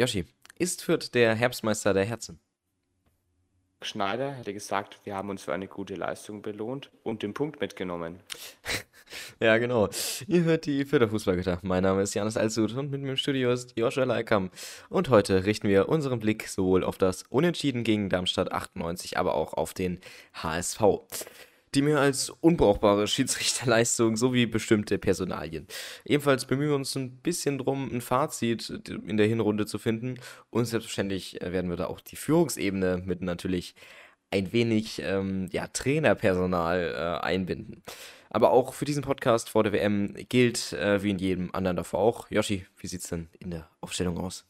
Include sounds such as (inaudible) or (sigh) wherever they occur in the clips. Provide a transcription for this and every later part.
Yoshi, ist Fürth der Herbstmeister der Herzen? Schneider hätte gesagt, wir haben uns für eine gute Leistung belohnt und den Punkt mitgenommen. (laughs) Ja, genau. Ihr hört die Fürther Fußballgitter. Mein Name ist Janis Alsud und mit mir im Studio ist Joshua Leikam. Und heute richten wir unseren Blick sowohl auf das Unentschieden gegen Darmstadt 98, aber auch auf den HSV die mehr als unbrauchbare Schiedsrichterleistung sowie bestimmte Personalien. Ebenfalls bemühen wir uns ein bisschen drum, ein Fazit in der Hinrunde zu finden. Und selbstverständlich äh, werden wir da auch die Führungsebene mit natürlich ein wenig ähm, ja, Trainerpersonal äh, einbinden. Aber auch für diesen Podcast vor der WM gilt, äh, wie in jedem anderen davor auch. Yoshi, wie sieht es denn in der Aufstellung aus?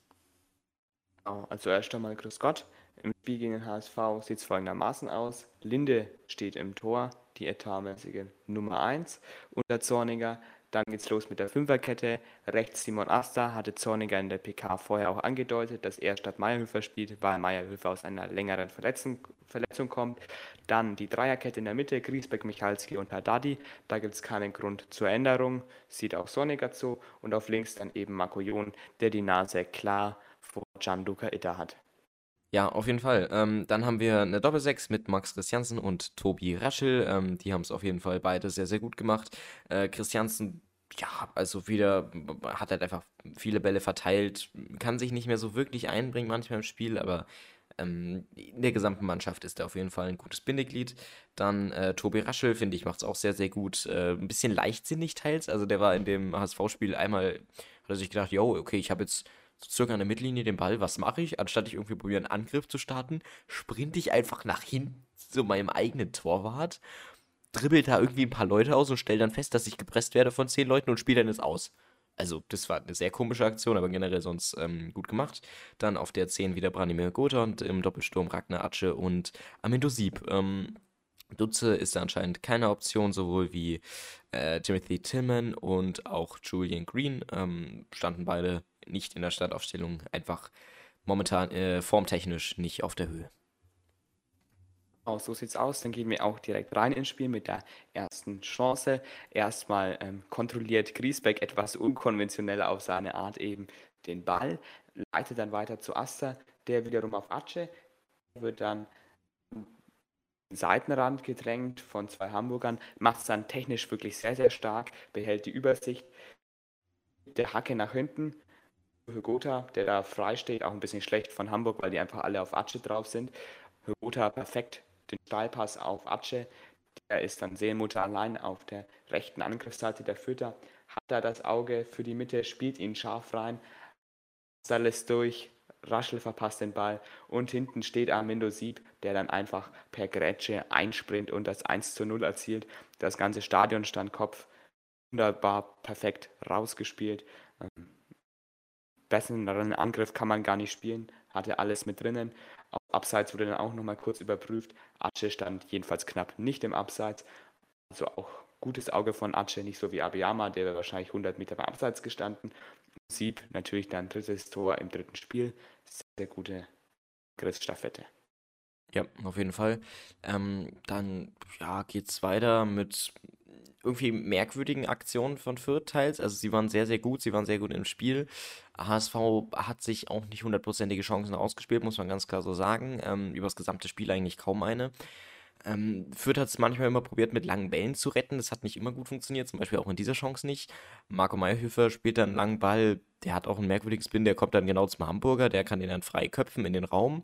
Also erst einmal Grüß Gott. Im Spiel gegen den HSV sieht es folgendermaßen aus. Linde steht im Tor, die etatmäßige Nummer 1 unter Zorniger. Dann geht es los mit der Fünferkette. Rechts Simon Asta hatte Zorniger in der PK vorher auch angedeutet, dass er statt Meierhöfer spielt, weil Meierhöfer aus einer längeren Verletzung, Verletzung kommt. Dann die Dreierkette in der Mitte, Griesbeck, Michalski und Haddadi. Da gibt es keinen Grund zur Änderung, sieht auch Zorniger zu. Und auf links dann eben Marco Jon, der die Nase klar vor Gianluca Itter hat. Ja, auf jeden Fall. Ähm, dann haben wir eine Doppelsechs mit Max Christiansen und Tobi Raschel. Ähm, die haben es auf jeden Fall beide sehr, sehr gut gemacht. Äh, Christiansen, ja, also wieder hat halt einfach viele Bälle verteilt, kann sich nicht mehr so wirklich einbringen manchmal im Spiel, aber ähm, in der gesamten Mannschaft ist er auf jeden Fall ein gutes Bindeglied. Dann äh, Tobi Raschel, finde ich, macht es auch sehr, sehr gut. Äh, ein bisschen leichtsinnig teils. Also der war in dem HSV-Spiel einmal, hat er sich gedacht, yo, okay, ich habe jetzt so circa an der Mittellinie den Ball, was mache ich? Anstatt ich irgendwie probiere, einen Angriff zu starten, sprinte ich einfach nach hinten zu meinem eigenen Torwart, dribbelt da irgendwie ein paar Leute aus und stelle dann fest, dass ich gepresst werde von zehn Leuten und spiele dann es aus. Also, das war eine sehr komische Aktion, aber generell sonst ähm, gut gemacht. Dann auf der 10 wieder Branimir Gotha und im Doppelsturm Ragnar Atsche und Amindo Sieb. Ähm, Dutze ist anscheinend keine Option, sowohl wie äh, Timothy Tillman und auch Julian Green ähm, standen beide nicht in der Startaufstellung, einfach momentan äh, formtechnisch nicht auf der Höhe. Oh, so sieht's aus. Dann gehen wir auch direkt rein ins Spiel mit der ersten Chance. Erstmal ähm, kontrolliert Griesbeck etwas unkonventionell auf seine Art eben den Ball, leitet dann weiter zu Aster, der wiederum auf Atsche, wird dann Seitenrand gedrängt von zwei Hamburgern, macht es dann technisch wirklich sehr, sehr stark, behält die Übersicht. Der Hacke nach hinten, Hygota, der da frei steht, auch ein bisschen schlecht von Hamburg, weil die einfach alle auf Atsche drauf sind. Hygota perfekt den Steilpass auf Atsche. Der ist dann Seelenmutter allein auf der rechten Angriffsseite der Fütter. Hat da das Auge für die Mitte, spielt ihn scharf rein. Lässt durch, Raschel verpasst den Ball und hinten steht Armindo Sieb, der dann einfach per Grätsche einsprint und das 1 zu 0 erzielt. Das ganze Stadion stand Kopf. Wunderbar, perfekt rausgespielt. Besseren Angriff kann man gar nicht spielen, hatte alles mit drinnen. Auf Abseits wurde dann auch nochmal kurz überprüft. Atsche stand jedenfalls knapp nicht im Abseits. Also auch gutes Auge von Atsche, nicht so wie Abiyama, der wäre wahrscheinlich 100 Meter beim Abseits gestanden. Sieb natürlich dann drittes Tor im dritten Spiel. Sehr, sehr gute Griffstaffette. Ja, auf jeden Fall. Ähm, dann ja, es weiter mit irgendwie merkwürdigen Aktionen von Fürth teils. Also sie waren sehr, sehr gut, sie waren sehr gut im Spiel. HSV hat sich auch nicht hundertprozentige Chancen ausgespielt, muss man ganz klar so sagen. Ähm, über das gesamte Spiel eigentlich kaum eine. Ähm, Fürth hat es manchmal immer probiert, mit langen Bällen zu retten. Das hat nicht immer gut funktioniert, zum Beispiel auch in dieser Chance nicht. Marco Meyerhöfer spielt dann einen langen Ball, der hat auch einen merkwürdigen Spin, der kommt dann genau zum Hamburger, der kann den dann frei köpfen in den Raum.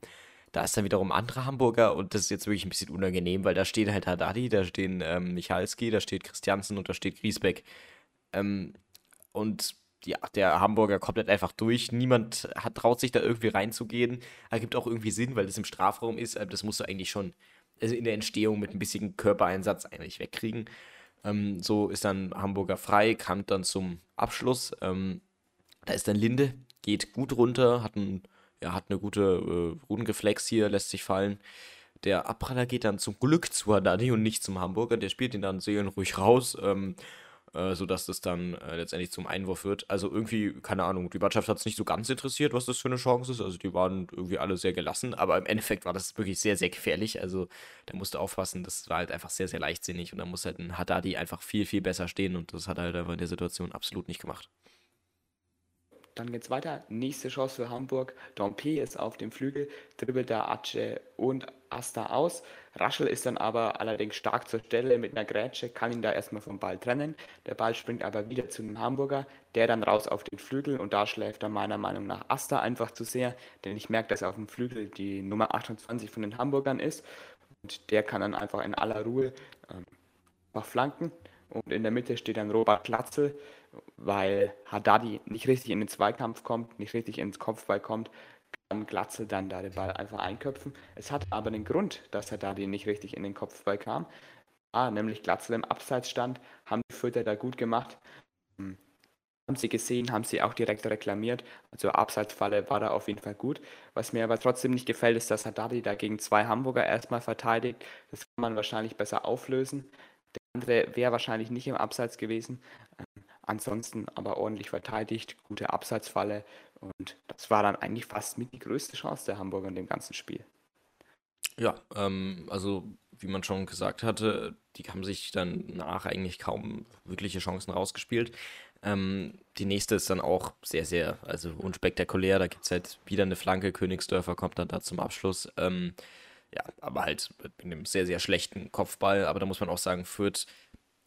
Da ist dann wiederum ein anderer Hamburger und das ist jetzt wirklich ein bisschen unangenehm, weil da steht halt Haddadi, da stehen ähm, Michalski, da steht Christiansen und da steht Griesbeck. Ähm, und ja, der Hamburger kommt halt einfach durch. Niemand hat, traut sich da irgendwie reinzugehen. Ergibt auch irgendwie Sinn, weil das im Strafraum ist. Das musst du eigentlich schon also in der Entstehung mit ein bisschen Körpereinsatz eigentlich wegkriegen. Ähm, so ist dann Hamburger frei, kam dann zum Abschluss. Ähm, da ist dann Linde, geht gut runter, hat, ein, ja, hat eine gute äh, Rundengeflex hier, lässt sich fallen. Der Abpraller geht dann zum Glück zu Haddadi und nicht zum Hamburger. Der spielt ihn dann seelenruhig raus. Ähm, äh, sodass das dann äh, letztendlich zum Einwurf wird. Also irgendwie, keine Ahnung, die Mannschaft hat es nicht so ganz interessiert, was das für eine Chance ist. Also die waren irgendwie alle sehr gelassen, aber im Endeffekt war das wirklich sehr, sehr gefährlich. Also da musste aufpassen, das war halt einfach sehr, sehr leichtsinnig und da muss halt ein Haddadi einfach viel, viel besser stehen und das hat er halt einfach in der Situation absolut nicht gemacht. Dann geht's weiter. Nächste Chance für Hamburg. Dompe ist auf dem Flügel, dribbelt da Ace und Asta aus. Raschel ist dann aber allerdings stark zur Stelle mit einer Grätsche, kann ihn da erstmal vom Ball trennen. Der Ball springt aber wieder zu dem Hamburger, der dann raus auf den Flügel und da schläft dann meiner Meinung nach Asta einfach zu sehr, denn ich merke, dass auf dem Flügel die Nummer 28 von den Hamburgern ist und der kann dann einfach in aller Ruhe ähm, flanken und in der Mitte steht dann Robert Klatzel, weil Haddadi nicht richtig in den Zweikampf kommt, nicht richtig ins Kopfball kommt, kann Glatzel dann da den Ball einfach einköpfen. Es hat aber den Grund, dass Haddadi nicht richtig in den Kopfball kam. Ah, nämlich Glatzel im Abseits stand, haben die Fürther da gut gemacht. Hm. Haben sie gesehen, haben sie auch direkt reklamiert. Also Abseitsfalle war da auf jeden Fall gut. Was mir aber trotzdem nicht gefällt, ist, dass Haddadi da gegen zwei Hamburger erstmal verteidigt. Das kann man wahrscheinlich besser auflösen. Der andere wäre wahrscheinlich nicht im Abseits gewesen. Ansonsten aber ordentlich verteidigt, gute Abseitsfalle und das war dann eigentlich fast mit die größte Chance der Hamburger in dem ganzen Spiel. Ja, ähm, also wie man schon gesagt hatte, die haben sich dann nach eigentlich kaum wirkliche Chancen rausgespielt. Ähm, die nächste ist dann auch sehr, sehr, also unspektakulär. Da gibt es halt wieder eine Flanke. Königsdörfer kommt dann da zum Abschluss. Ähm, ja, aber halt mit einem sehr, sehr schlechten Kopfball. Aber da muss man auch sagen, Fürth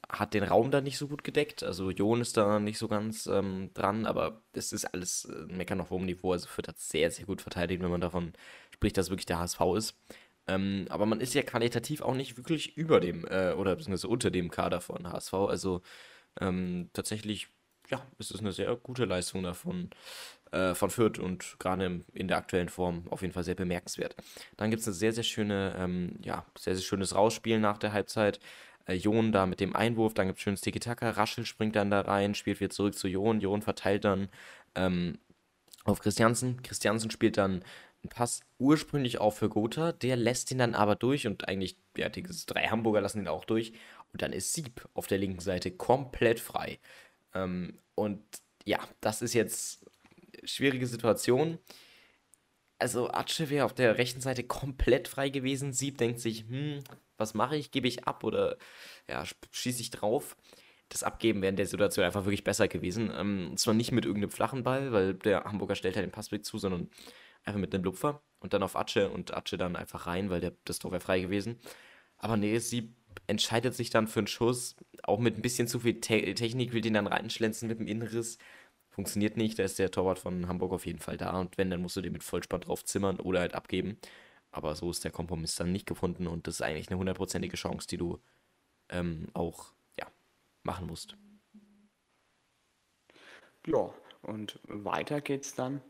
hat den Raum da nicht so gut gedeckt. Also Jon ist da nicht so ganz ähm, dran, aber es ist alles äh, Meckern auf hohem Niveau. Also Fürth hat sehr, sehr gut verteidigt, wenn man davon spricht, dass wirklich der HSV ist. Ähm, aber man ist ja qualitativ auch nicht wirklich über dem äh, oder beziehungsweise unter dem Kader von HSV. Also ähm, tatsächlich, ja, ist es eine sehr gute Leistung davon äh, von Fürth und gerade in der aktuellen Form auf jeden Fall sehr bemerkenswert. Dann gibt es eine sehr, sehr schöne, ähm, ja, sehr, sehr schönes Rausspielen nach der Halbzeit. Äh, Jon da mit dem Einwurf, dann gibt es schönes Tiki-Taka, Raschel springt dann da rein, spielt wieder zurück zu Jon, Jon verteilt dann ähm, auf Christiansen. Christiansen spielt dann einen Pass ursprünglich auch für Gotha, der lässt ihn dann aber durch und eigentlich, ja, die drei Hamburger lassen ihn auch durch und dann ist Sieb auf der linken Seite komplett frei. Ähm, und ja, das ist jetzt eine schwierige Situation. Also Atsche wäre auf der rechten Seite komplett frei gewesen. Sieb denkt sich, hm, was mache ich? Gebe ich ab oder ja, schieße ich drauf? Das Abgeben wäre in der Situation einfach wirklich besser gewesen. Ähm, zwar nicht mit irgendeinem flachen Ball, weil der Hamburger stellt halt den Passweg zu, sondern einfach mit einem Lupfer und dann auf Atsche und Atsche dann einfach rein, weil der, das Tor wäre frei gewesen. Aber nee, sie entscheidet sich dann für einen Schuss, auch mit ein bisschen zu viel Te Technik, will den dann reinschlänzen mit dem Inneres. Funktioniert nicht, da ist der Torwart von Hamburg auf jeden Fall da und wenn, dann musst du den mit Vollspann drauf zimmern oder halt abgeben. Aber so ist der Kompromiss dann nicht gefunden und das ist eigentlich eine hundertprozentige Chance, die du ähm, auch ja, machen musst. Ja, und weiter geht's dann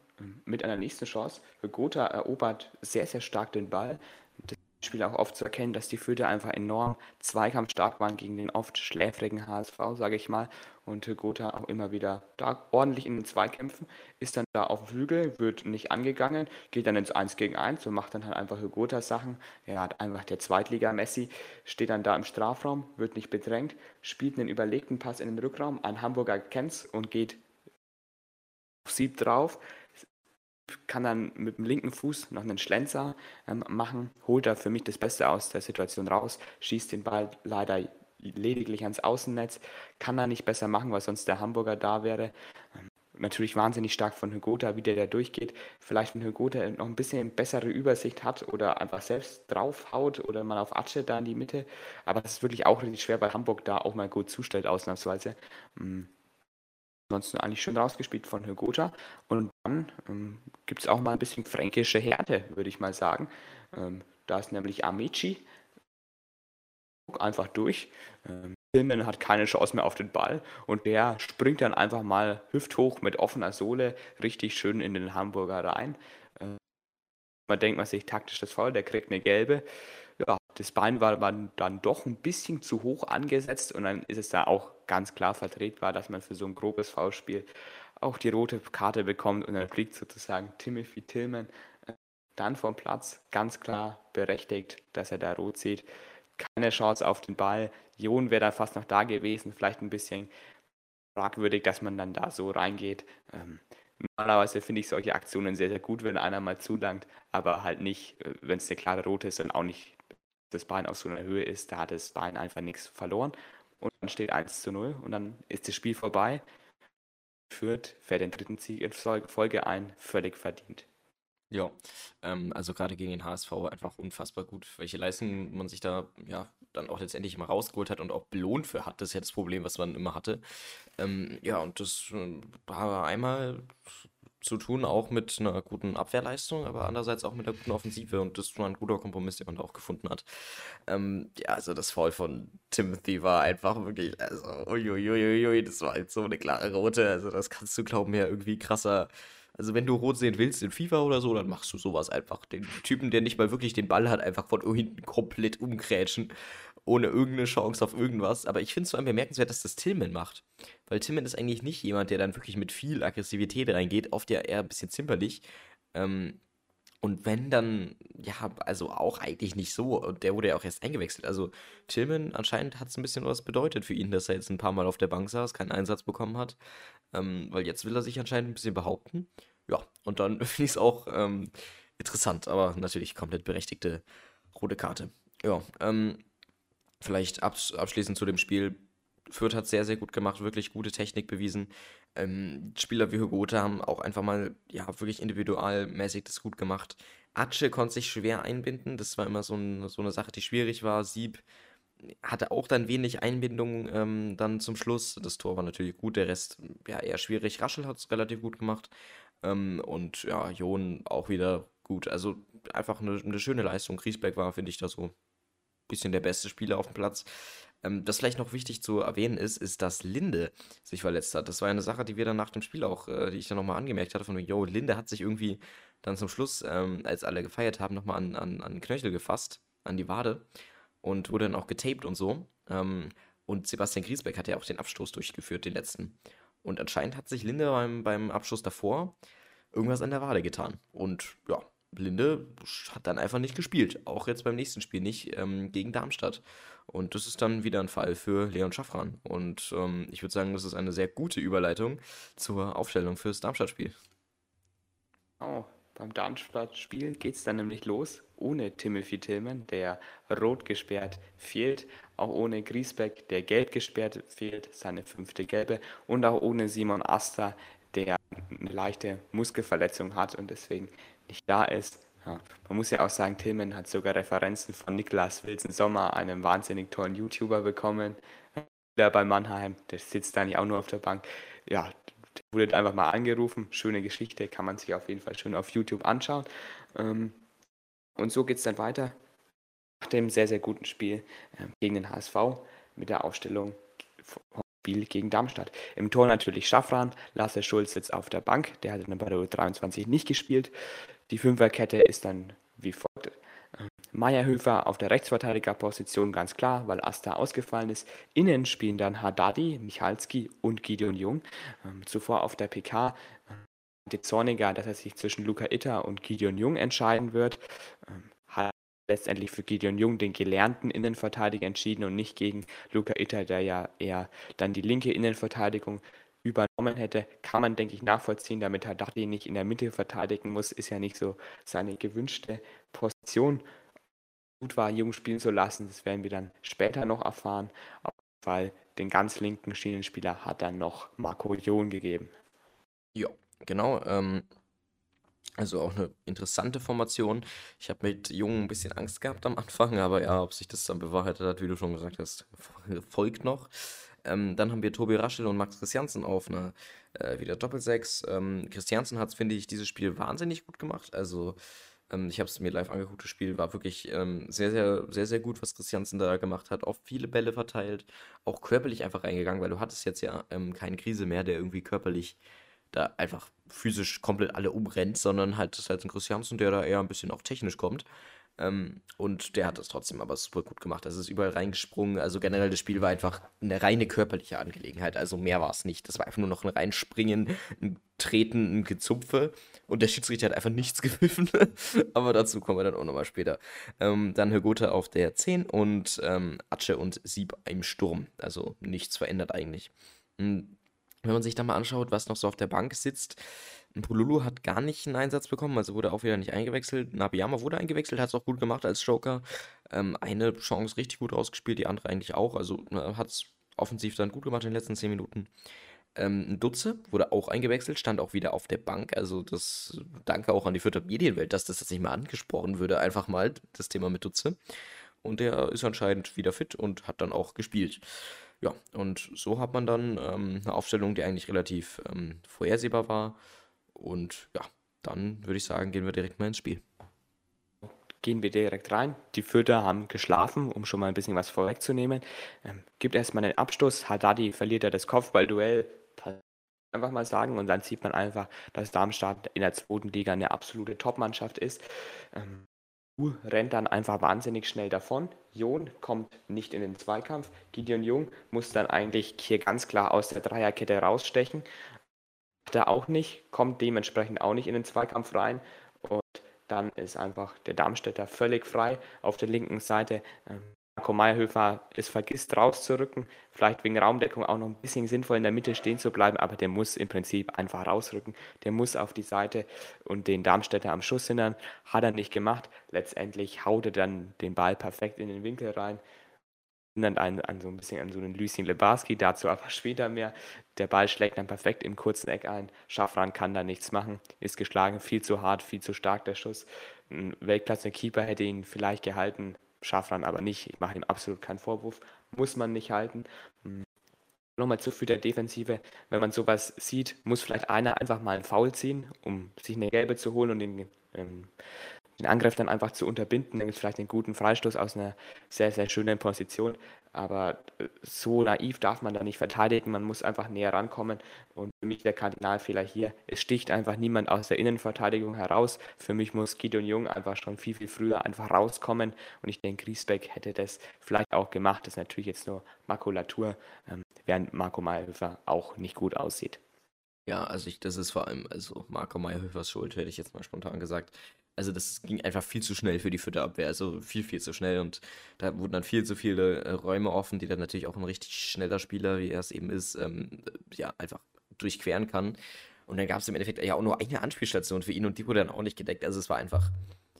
mit einer nächsten Chance. Gotha erobert sehr, sehr stark den Ball. Spiel auch oft zu erkennen, dass die Fürther einfach enorm zweikampfstark waren gegen den oft schläfrigen HSV, sage ich mal. Und Gotha auch immer wieder da ordentlich in den Zweikämpfen, ist dann da auf Flügel, wird nicht angegangen, geht dann ins 1 gegen 1 und macht dann halt einfach Gotha Sachen. Er hat einfach der Zweitliga-Messi, steht dann da im Strafraum, wird nicht bedrängt, spielt einen überlegten Pass in den Rückraum, ein Hamburger kennt's und geht auf Sieb drauf, kann dann mit dem linken Fuß noch einen Schlenzer ähm, machen, holt da für mich das Beste aus der Situation raus, schießt den Ball leider lediglich ans Außennetz, kann er nicht besser machen, weil sonst der Hamburger da wäre. Ähm, natürlich wahnsinnig stark von Hygota, wie der da durchgeht. Vielleicht, wenn Hygota noch ein bisschen bessere Übersicht hat oder einfach selbst draufhaut oder mal auf Atsche da in die Mitte. Aber das ist wirklich auch richtig schwer, weil Hamburg da auch mal gut zustellt, ausnahmsweise. Mm. Ansonsten eigentlich schön rausgespielt von Hygota. Und dann ähm, gibt es auch mal ein bisschen fränkische Härte, würde ich mal sagen. Ähm, da ist nämlich Amici, einfach durch. Ähm, Tillman hat keine Chance mehr auf den Ball und der springt dann einfach mal hüfthoch mit offener Sohle richtig schön in den Hamburger rein. Ähm, man denkt man sich taktisch das Foul, der kriegt eine gelbe. Ja, das Bein war dann doch ein bisschen zu hoch angesetzt und dann ist es da auch ganz klar vertretbar, dass man für so ein grobes Foulspiel auch die rote Karte bekommt und dann fliegt sozusagen Timothy Tillman äh, dann vom Platz ganz klar berechtigt, dass er da rot sieht keine Chance auf den Ball. Jon wäre da fast noch da gewesen, vielleicht ein bisschen fragwürdig, dass man dann da so reingeht. Ähm, normalerweise finde ich solche Aktionen sehr, sehr gut, wenn einer mal zulangt, aber halt nicht, äh, wenn es eine klare rote ist und auch nicht das Bein auf so einer Höhe ist, da hat das Bein einfach nichts verloren. Und dann steht 1 zu 0 und dann ist das Spiel vorbei. Fürth fährt den dritten Sieg in Folge ein, völlig verdient. Ja, ähm, also gerade gegen den HSV einfach unfassbar gut, welche Leistungen man sich da ja dann auch letztendlich mal rausgeholt hat und auch belohnt für hat. Das ist ja das Problem, was man immer hatte. Ähm, ja, und das äh, war einmal zu tun, auch mit einer guten Abwehrleistung, aber andererseits auch mit einer guten Offensive und das war ein guter Kompromiss, den man da auch gefunden hat. Ähm, ja, also das Foul von Timothy war einfach wirklich, also uiuiuiui, das war halt so eine klare Rote, also das kannst du glauben ja irgendwie krasser. Also wenn du rot sehen willst in FIFA oder so, dann machst du sowas einfach. Den Typen, der nicht mal wirklich den Ball hat, einfach von hinten komplett umgrätschen ohne irgendeine Chance auf irgendwas. Aber ich finde es vor allem bemerkenswert, dass das Tillman macht. Weil Tillman ist eigentlich nicht jemand, der dann wirklich mit viel Aggressivität reingeht, oft ja eher ein bisschen zimperlich. Ähm, und wenn dann, ja, also auch eigentlich nicht so. Und der wurde ja auch erst eingewechselt. Also Tillman anscheinend hat es ein bisschen was bedeutet für ihn, dass er jetzt ein paar Mal auf der Bank saß, keinen Einsatz bekommen hat. Ähm, weil jetzt will er sich anscheinend ein bisschen behaupten. Ja, und dann (laughs) finde ich es auch ähm, interessant, aber natürlich komplett berechtigte rote Karte. Ja, ähm, Vielleicht abs abschließend zu dem Spiel. Fürth hat sehr, sehr gut gemacht, wirklich gute Technik bewiesen. Ähm, Spieler wie Hugo haben auch einfach mal, ja, wirklich individualmäßig das gut gemacht. Atsche konnte sich schwer einbinden, das war immer so, ein, so eine Sache, die schwierig war. Sieb hatte auch dann wenig Einbindung ähm, dann zum Schluss. Das Tor war natürlich gut, der Rest ja eher schwierig. Raschel hat es relativ gut gemacht. Ähm, und ja, Jon auch wieder gut. Also einfach eine, eine schöne Leistung. Griesbeck war, finde ich, da so bisschen der beste Spieler auf dem Platz. Ähm, das vielleicht noch wichtig zu erwähnen ist, ist, dass Linde sich verletzt hat. Das war eine Sache, die wir dann nach dem Spiel auch, äh, die ich dann nochmal angemerkt hatte, von yo, Linde hat sich irgendwie dann zum Schluss, ähm, als alle gefeiert haben, nochmal an, an, an Knöchel gefasst, an die Wade und wurde dann auch getaped und so. Ähm, und Sebastian Griesbeck hat ja auch den Abstoß durchgeführt, den letzten. Und anscheinend hat sich Linde beim, beim Abschluss davor irgendwas an der Wade getan. Und ja, Blinde hat dann einfach nicht gespielt. Auch jetzt beim nächsten Spiel nicht ähm, gegen Darmstadt. Und das ist dann wieder ein Fall für Leon Schaffran. Und ähm, ich würde sagen, das ist eine sehr gute Überleitung zur Aufstellung fürs Darmstadt-Spiel. Oh, beim Darmstadt-Spiel geht es dann nämlich los. Ohne Timothy Tillman, der rot gesperrt fehlt. Auch ohne Griesbeck, der gelb gesperrt fehlt, seine fünfte gelbe. Und auch ohne Simon Asta, der eine leichte Muskelverletzung hat und deswegen nicht da ist. Ja. Man muss ja auch sagen, Tillman hat sogar Referenzen von Niklas Wilson Sommer, einem wahnsinnig tollen YouTuber, bekommen. Der bei Mannheim, der sitzt da nicht auch nur auf der Bank. Ja, wurde einfach mal angerufen. Schöne Geschichte, kann man sich auf jeden Fall schön auf YouTube anschauen. Ähm, und so geht es dann weiter nach dem sehr, sehr guten Spiel ähm, gegen den HSV mit der Aufstellung Spiel gegen Darmstadt. Im Tor natürlich Schaffran, Lasse Schulz sitzt auf der Bank, der hat dann bei der U23 nicht gespielt. Die Fünferkette ist dann wie folgt. Meierhöfer auf der Rechtsverteidigerposition ganz klar, weil Asta ausgefallen ist. Innen spielen dann Haddadi, Michalski und Gideon Jung. Ähm, zuvor auf der PK die Zorniger, dass er sich zwischen Luca Itter und Gideon Jung entscheiden wird. Ähm, hat letztendlich für Gideon Jung, den gelernten Innenverteidiger, entschieden und nicht gegen Luca Itter, der ja eher dann die linke Innenverteidigung übernommen hätte, kann man, denke ich, nachvollziehen, damit Haddadi nicht in der Mitte verteidigen muss, ist ja nicht so seine gewünschte Position. Gut war, Jung spielen zu lassen, das werden wir dann später noch erfahren. Fall den ganz linken Schienenspieler hat dann noch Marco Jon gegeben. Ja, genau. Ähm, also auch eine interessante Formation. Ich habe mit Jung ein bisschen Angst gehabt am Anfang, aber ja, ob sich das dann bewahrheitet hat, wie du schon gesagt hast, (laughs) folgt noch. Ähm, dann haben wir Tobi Raschel und Max Christiansen auf einer äh, wieder Doppelsechs. Ähm, Christiansen hat, finde ich, dieses Spiel wahnsinnig gut gemacht. Also ähm, ich habe es mir live angeguckt, das Spiel war wirklich ähm, sehr, sehr, sehr, sehr gut, was Christiansen da gemacht hat. Auch viele Bälle verteilt, auch körperlich einfach reingegangen, weil du hattest jetzt ja ähm, keine Krise mehr, der irgendwie körperlich da einfach physisch komplett alle umrennt, sondern halt das ist halt ein Christiansen, der da eher ein bisschen auch technisch kommt. Ähm, und der hat das trotzdem aber super gut gemacht. Also ist überall reingesprungen. Also generell das Spiel war einfach eine reine körperliche Angelegenheit. Also mehr war es nicht. Das war einfach nur noch ein Reinspringen, ein Treten, ein Gezupfe. Und der Schiedsrichter hat einfach nichts (laughs) gepfiffen. aber dazu kommen wir dann auch nochmal später. Ähm, dann Högote auf der 10 und ähm, Atsche und Sieb im Sturm. Also nichts verändert eigentlich. Hm, wenn man sich da mal anschaut, was noch so auf der Bank sitzt, Pululu hat gar nicht einen Einsatz bekommen, also wurde auch wieder nicht eingewechselt. Nabiyama wurde eingewechselt, hat es auch gut gemacht als Joker. Ähm, eine Chance richtig gut rausgespielt, die andere eigentlich auch. Also ne, hat es offensiv dann gut gemacht in den letzten 10 Minuten. Ähm, Dutze wurde auch eingewechselt, stand auch wieder auf der Bank. Also das danke auch an die Fürther Medienwelt, dass das jetzt nicht mal angesprochen würde. Einfach mal das Thema mit Dutze. Und der ist anscheinend wieder fit und hat dann auch gespielt. Ja, und so hat man dann ähm, eine Aufstellung, die eigentlich relativ ähm, vorhersehbar war. Und ja, dann würde ich sagen, gehen wir direkt mal ins Spiel. Gehen wir direkt rein. Die Fürther haben geschlafen, um schon mal ein bisschen was vorwegzunehmen. Ähm, gibt erstmal einen Abstoß. Haddadi verliert ja das Kopfballduell. Einfach mal sagen. Und dann sieht man einfach, dass Darmstadt in der zweiten Liga eine absolute Topmannschaft ist. Ähm, rennt dann einfach wahnsinnig schnell davon. Jon kommt nicht in den Zweikampf. Gideon Jung muss dann eigentlich hier ganz klar aus der Dreierkette rausstechen. Er auch nicht, kommt dementsprechend auch nicht in den Zweikampf rein. Und dann ist einfach der Darmstädter völlig frei auf der linken Seite. Marco Meyerhöfer es vergisst rauszurücken, vielleicht wegen Raumdeckung auch noch ein bisschen sinnvoll in der Mitte stehen zu bleiben, aber der muss im Prinzip einfach rausrücken. Der muss auf die Seite und den Darmstädter am Schuss hindern. Hat er nicht gemacht. Letztendlich haut er dann den Ball perfekt in den Winkel rein. Erinnert an, an so ein bisschen an so einen Lucien Lebarski, dazu aber (laughs) später mehr. Der Ball schlägt dann perfekt im kurzen Eck ein. Schaffran kann da nichts machen, ist geschlagen, viel zu hart, viel zu stark der Schuss. Ein Weltklasse Keeper hätte ihn vielleicht gehalten, Schafran aber nicht. Ich mache ihm absolut keinen Vorwurf. Muss man nicht halten. Hm. Nochmal zu der Defensive. Wenn man sowas sieht, muss vielleicht einer einfach mal einen Foul ziehen, um sich eine gelbe zu holen und den ähm, den Angriff dann einfach zu unterbinden. Dann gibt es vielleicht einen guten Freistoß aus einer sehr, sehr schönen Position. Aber äh, so naiv darf man da nicht verteidigen. Man muss einfach näher rankommen. Und für mich der Kardinalfehler hier, es sticht einfach niemand aus der Innenverteidigung heraus. Für mich muss Gideon Jung einfach schon viel, viel früher einfach rauskommen. Und ich denke, Griesbeck hätte das vielleicht auch gemacht. Das ist natürlich jetzt nur Makulatur, ähm, während Marco Mayhöfer auch nicht gut aussieht. Ja, also ich, das ist vor allem, also Marco Mayhöfers Schuld, hätte ich jetzt mal spontan gesagt also das ging einfach viel zu schnell für die Fütterabwehr, also viel, viel zu schnell und da wurden dann viel zu viele äh, Räume offen, die dann natürlich auch ein richtig schneller Spieler, wie er es eben ist, ähm, ja, einfach durchqueren kann. Und dann gab es im Endeffekt ja auch nur eine Anspielstation für ihn und die wurde dann auch nicht gedeckt. Also es war einfach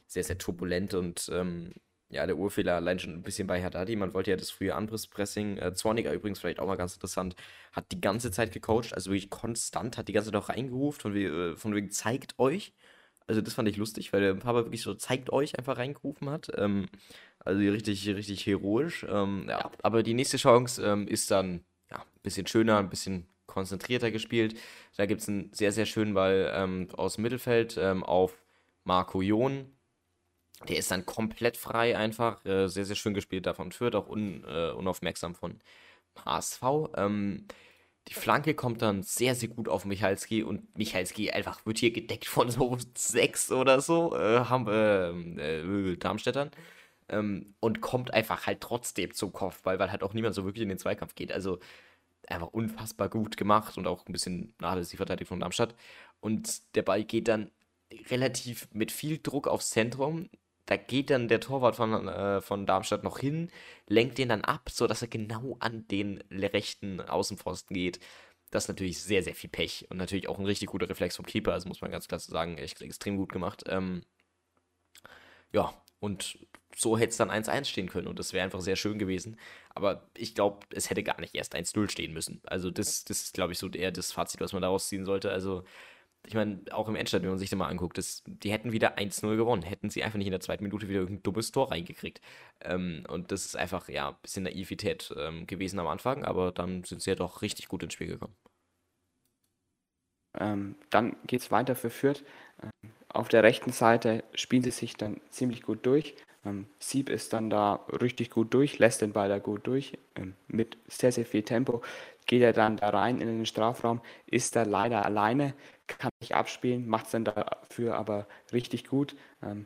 sehr, sehr turbulent und ähm, ja, der Urfehler allein schon ein bisschen bei Haddadi. Man wollte ja das frühe Anpresspressing. Äh, Zorniger übrigens vielleicht auch mal ganz interessant. Hat die ganze Zeit gecoacht, also wirklich konstant, hat die ganze Zeit auch reingerufen, von, äh, von wegen zeigt euch. Also das fand ich lustig, weil der Papa wirklich so zeigt euch einfach reingerufen hat. Ähm, also richtig, richtig heroisch. Ähm, ja. Aber die nächste Chance ähm, ist dann ja, ein bisschen schöner, ein bisschen konzentrierter gespielt. Da gibt es einen sehr, sehr schönen Ball ähm, aus dem Mittelfeld ähm, auf Marco Jon. Der ist dann komplett frei einfach. Äh, sehr, sehr schön gespielt davon. Führt auch un, äh, unaufmerksam von HSV. Ähm, die Flanke kommt dann sehr, sehr gut auf Michalski und Michalski einfach wird hier gedeckt von so sechs oder so, äh, haben äh, äh, Darmstädtern. Ähm, und kommt einfach halt trotzdem zum Kopfball, weil halt auch niemand so wirklich in den Zweikampf geht. Also einfach unfassbar gut gemacht und auch ein bisschen nachlässig verteidigt von Darmstadt. Und der Ball geht dann relativ mit viel Druck aufs Zentrum. Da geht dann der Torwart von, äh, von Darmstadt noch hin, lenkt den dann ab, sodass er genau an den rechten Außenpfosten geht. Das ist natürlich sehr, sehr viel Pech und natürlich auch ein richtig guter Reflex vom Keeper, also muss man ganz klar sagen, echt extrem gut gemacht. Ähm, ja, und so hätte es dann 1-1 stehen können und das wäre einfach sehr schön gewesen. Aber ich glaube, es hätte gar nicht erst 1-0 stehen müssen. Also das, das ist, glaube ich, so eher das Fazit, was man daraus ziehen sollte. Also ich meine, auch im Endstand, wenn man sich das mal anguckt, das, die hätten wieder 1-0 gewonnen, hätten sie einfach nicht in der zweiten Minute wieder irgendein dummes Tor reingekriegt. Ähm, und das ist einfach, ja, ein bisschen Naivität ähm, gewesen am Anfang, aber dann sind sie ja doch richtig gut ins Spiel gekommen. Ähm, dann geht es weiter für Fürth. Ähm, auf der rechten Seite spielen sie sich dann ziemlich gut durch. Ähm, Sieb ist dann da richtig gut durch, lässt den Ball da gut durch, ähm, mit sehr, sehr viel Tempo. Geht er dann da rein in den Strafraum, ist da leider alleine, kann nicht abspielen, macht es dann dafür aber richtig gut. Ähm,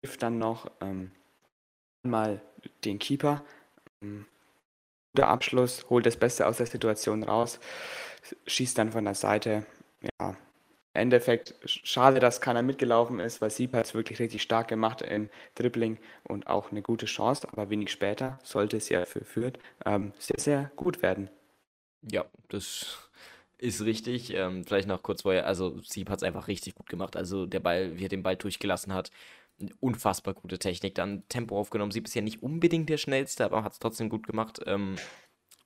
hilft dann noch ähm, mal den Keeper. Ähm, guter Abschluss, holt das Beste aus der Situation raus, schießt dann von der Seite. Ja, im Endeffekt schade, dass keiner mitgelaufen ist, weil Sieb hat es wirklich richtig stark gemacht im Dribbling und auch eine gute Chance, aber wenig später sollte es ja für Fürth ähm, sehr, sehr gut werden. Ja, das ist richtig. Ähm, vielleicht noch kurz vorher, also Sieb hat es einfach richtig gut gemacht. Also der Ball, wie er den Ball durchgelassen hat, unfassbar gute Technik. Dann Tempo aufgenommen. Sieb ist ja nicht unbedingt der schnellste, aber hat es trotzdem gut gemacht. Ähm,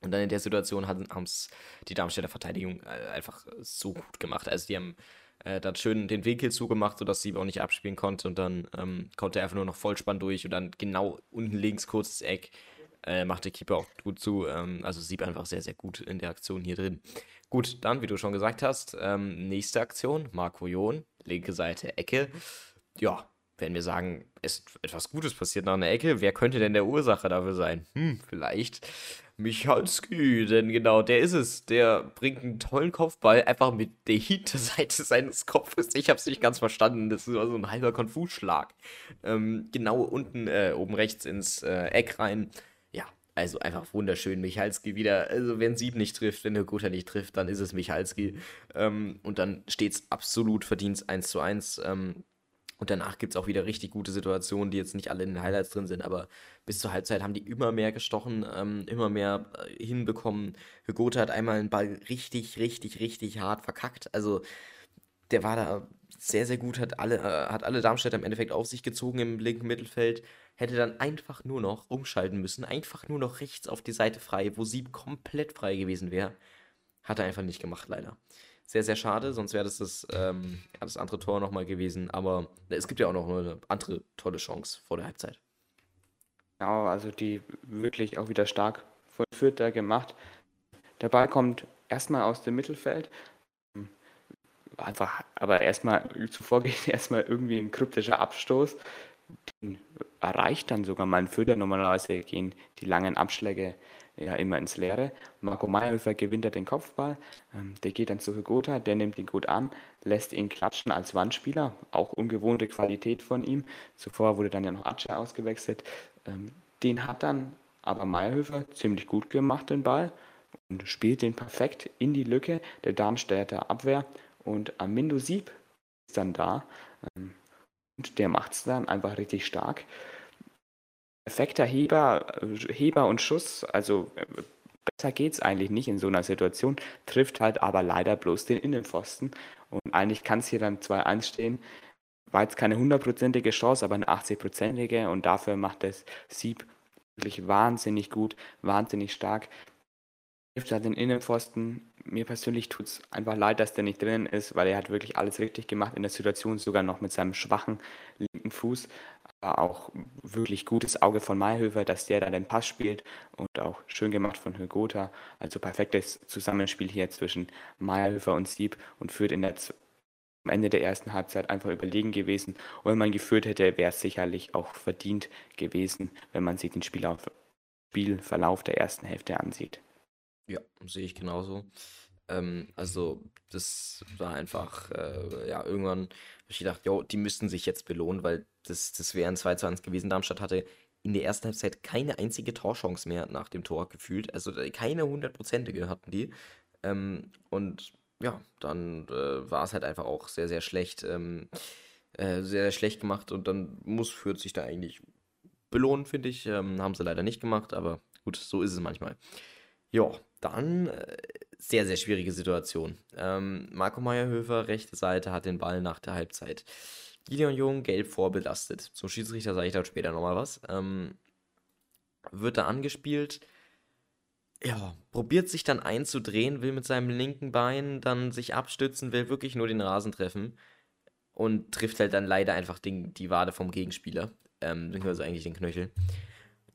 Und dann in der Situation haben es die Darmstädter Verteidigung äh, einfach so gut gemacht. Also die haben äh, dann schön den Winkel zugemacht, sodass sie auch nicht abspielen konnte. Und dann ähm, konnte er einfach nur noch Vollspann durch und dann genau unten links kurzes Eck. Äh, macht der Keeper auch gut zu. Ähm, also sieht einfach sehr, sehr gut in der Aktion hier drin. Gut, dann, wie du schon gesagt hast, ähm, nächste Aktion, Marco Jon, linke Seite, Ecke. Ja, wenn wir sagen, ist etwas Gutes passiert nach einer Ecke, wer könnte denn der Ursache dafür sein? Hm, vielleicht Michalski, denn genau der ist es. Der bringt einen tollen Kopfball einfach mit der Hinterseite (laughs) seines Kopfes. Ich habe es nicht ganz verstanden. Das ist so ein halber Konfusschlag. Ähm, genau unten, äh, oben rechts ins äh, Eck rein. Also einfach wunderschön. Michalski wieder. Also, wenn Sieb nicht trifft, wenn der Guter nicht trifft, dann ist es Michalski. Ähm, und dann steht es absolut verdient 1 zu 1. Ähm, und danach gibt es auch wieder richtig gute Situationen, die jetzt nicht alle in den Highlights drin sind, aber bis zur Halbzeit haben die immer mehr gestochen, ähm, immer mehr äh, hinbekommen. Hügote hat einmal einen Ball richtig, richtig, richtig hart verkackt. Also der war da sehr, sehr gut, hat alle, äh, hat alle Darmstädter im Endeffekt auf sich gezogen im linken Mittelfeld, hätte dann einfach nur noch umschalten müssen, einfach nur noch rechts auf die Seite frei, wo Sieb komplett frei gewesen wäre. Hat er einfach nicht gemacht, leider. Sehr, sehr schade, sonst wäre das das, ähm, ja, das andere Tor nochmal gewesen. Aber es gibt ja auch noch eine andere tolle Chance vor der Halbzeit. Genau, also die wirklich auch wieder stark von Fürth da gemacht. Der Ball kommt erstmal aus dem Mittelfeld. Einfach, aber erstmal zuvor geht (laughs) erstmal irgendwie ein kryptischer Abstoß. Den erreicht dann sogar mal ein Fürther. Normalerweise gehen die langen Abschläge ja immer ins Leere. Marco Meyerhöfer gewinnt er den Kopfball, ähm, der geht dann zu Hugota, der nimmt ihn gut an, lässt ihn klatschen als Wandspieler, auch ungewohnte Qualität von ihm. Zuvor wurde dann ja noch Atsche ausgewechselt. Ähm, den hat dann aber Meyerhöfer ziemlich gut gemacht, den Ball, und spielt den perfekt in die Lücke der Darmstädter Abwehr. Und Amindo Sieb ist dann da. Ähm, und der macht es dann einfach richtig stark perfekter Heber, Heber und Schuss, also besser geht's eigentlich nicht in so einer Situation, trifft halt aber leider bloß den Innenpfosten. Und eigentlich kann es hier dann 2-1 stehen. War jetzt keine hundertprozentige Chance, aber eine 80-prozentige und dafür macht das Sieb wirklich wahnsinnig gut, wahnsinnig stark. Trifft halt den Innenpfosten. Mir persönlich tut es einfach leid, dass der nicht drin ist, weil er hat wirklich alles richtig gemacht in der Situation, sogar noch mit seinem schwachen linken Fuß war auch wirklich gutes Auge von Mayhöfer, dass der da den Pass spielt und auch schön gemacht von Hügota. Also perfektes Zusammenspiel hier zwischen Mayhöfer und Sieb und führt in der am Ende der ersten Halbzeit einfach überlegen gewesen. Und wenn man geführt hätte, wäre es sicherlich auch verdient gewesen, wenn man sich den Spielauf, Spielverlauf der ersten Hälfte ansieht. Ja, sehe ich genauso. Ähm, also, das war einfach, äh, ja, irgendwann habe ich gedacht, jo, die müssten sich jetzt belohnen, weil das, das wäre ein 2 zu 1 gewesen. Darmstadt hatte in der ersten Halbzeit keine einzige Torchance mehr nach dem Tor gefühlt. Also äh, keine hundertprozentige hatten die. Ähm, und ja, dann äh, war es halt einfach auch sehr, sehr schlecht, ähm, äh, sehr, sehr schlecht gemacht und dann muss Fürth sich da eigentlich belohnen, finde ich. Ähm, haben sie leider nicht gemacht, aber gut, so ist es manchmal. Ja, dann äh, sehr, sehr schwierige Situation. Ähm, Marco Meyerhöfer, rechte Seite, hat den Ball nach der Halbzeit. Gideon Jung, gelb vorbelastet. Zum Schiedsrichter sage ich dann später nochmal was. Ähm, wird da angespielt. Ja, probiert sich dann einzudrehen, will mit seinem linken Bein dann sich abstützen, will wirklich nur den Rasen treffen und trifft halt dann leider einfach den, die Wade vom Gegenspieler. Ähm, also eigentlich den Knöchel.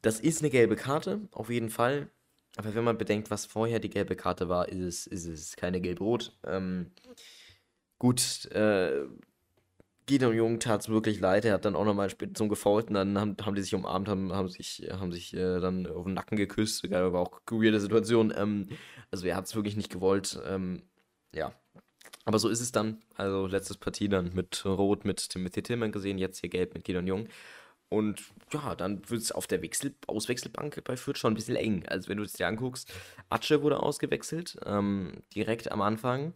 Das ist eine gelbe Karte, auf jeden Fall. Aber wenn man bedenkt, was vorher die gelbe Karte war, ist es, ist es keine gelb-rot. Ähm, gut, äh, Gideon Jung tat es wirklich leid. Er hat dann auch nochmal zum Gefaulten, dann haben, haben die sich umarmt, haben, haben sich, haben sich äh, dann auf den Nacken geküsst. Sogar war auch weirde Situation. Ähm, also er hat es wirklich nicht gewollt. Ähm, ja. Aber so ist es dann. Also letztes Partie dann mit Rot mit Timothy Tillman gesehen, jetzt hier Gelb mit Gideon Jung. Und ja, dann wird es auf der Wechsel Auswechselbank bei Fürth schon ein bisschen eng. Also wenn du es dir anguckst, Atsche wurde ausgewechselt, ähm, direkt am Anfang.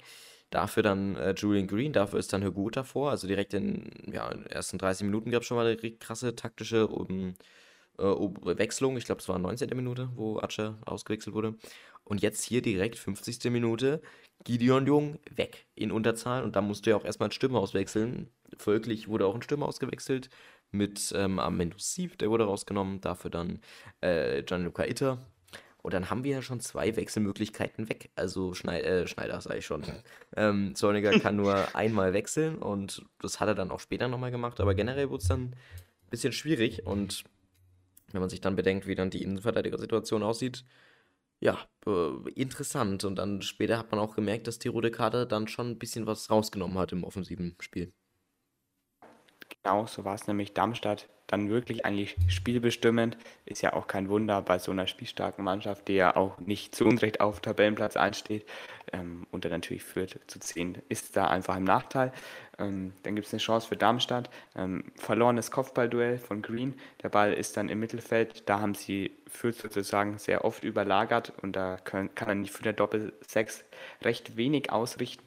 Dafür dann äh, Julian Green, dafür ist dann Hügut davor. Also direkt in ja, in den ersten 30 Minuten gab es schon mal eine krasse taktische um, äh, Wechslung. Ich glaube, es war 19. Minute, wo Atsche ausgewechselt wurde. Und jetzt hier direkt 50. Minute, Gideon Jung weg in Unterzahl. Und da musste ja auch erstmal ein Stimme auswechseln. Folglich wurde auch ein Stimme ausgewechselt mit ähm, Armendo Sieve, der wurde rausgenommen, dafür dann äh, Gianluca Itter. Und dann haben wir ja schon zwei Wechselmöglichkeiten weg. Also Schneid äh, Schneider, sage ich schon. Ähm, Zorniger (laughs) kann nur einmal wechseln und das hat er dann auch später nochmal gemacht. Aber generell wurde es dann ein bisschen schwierig. Und wenn man sich dann bedenkt, wie dann die Innenverteidigersituation aussieht, ja, äh, interessant. Und dann später hat man auch gemerkt, dass die rote Karte dann schon ein bisschen was rausgenommen hat im offensiven Spiel. Genau, so war es nämlich Darmstadt dann wirklich eigentlich spielbestimmend. Ist ja auch kein Wunder bei so einer spielstarken Mannschaft, die ja auch nicht zu Unrecht auf Tabellenplatz einsteht ähm, und dann natürlich führt zu 10, ist da einfach im Nachteil. Ähm, dann gibt es eine Chance für Darmstadt. Ähm, verlorenes Kopfballduell von Green. Der Ball ist dann im Mittelfeld. Da haben sie Fürth sozusagen sehr oft überlagert und da können, kann dann die Fürther Doppel-6 recht wenig ausrichten.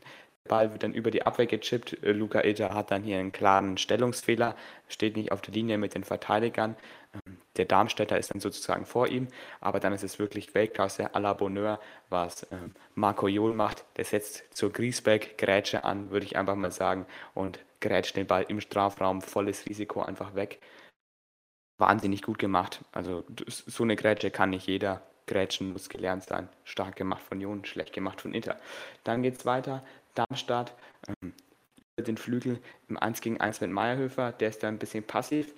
Ball wird dann über die Abwehr gechippt. Äh, Luca Ilter hat dann hier einen klaren Stellungsfehler, steht nicht auf der Linie mit den Verteidigern. Ähm, der Darmstädter ist dann sozusagen vor ihm, aber dann ist es wirklich Weltklasse à la Bonheur, was ähm, Marco Jol macht. Der setzt zur Griesbeck-Grätsche an, würde ich einfach mal sagen, und grätscht den Ball im Strafraum, volles Risiko einfach weg. Wahnsinnig gut gemacht. Also so eine Grätsche kann nicht jeder. Grätschen muss gelernt sein. Stark gemacht von Jon, schlecht gemacht von Inter. Dann geht es weiter. Darmstadt ähm, den Flügel im 1 gegen 1 mit Meierhöfer, der ist da ein bisschen passiv.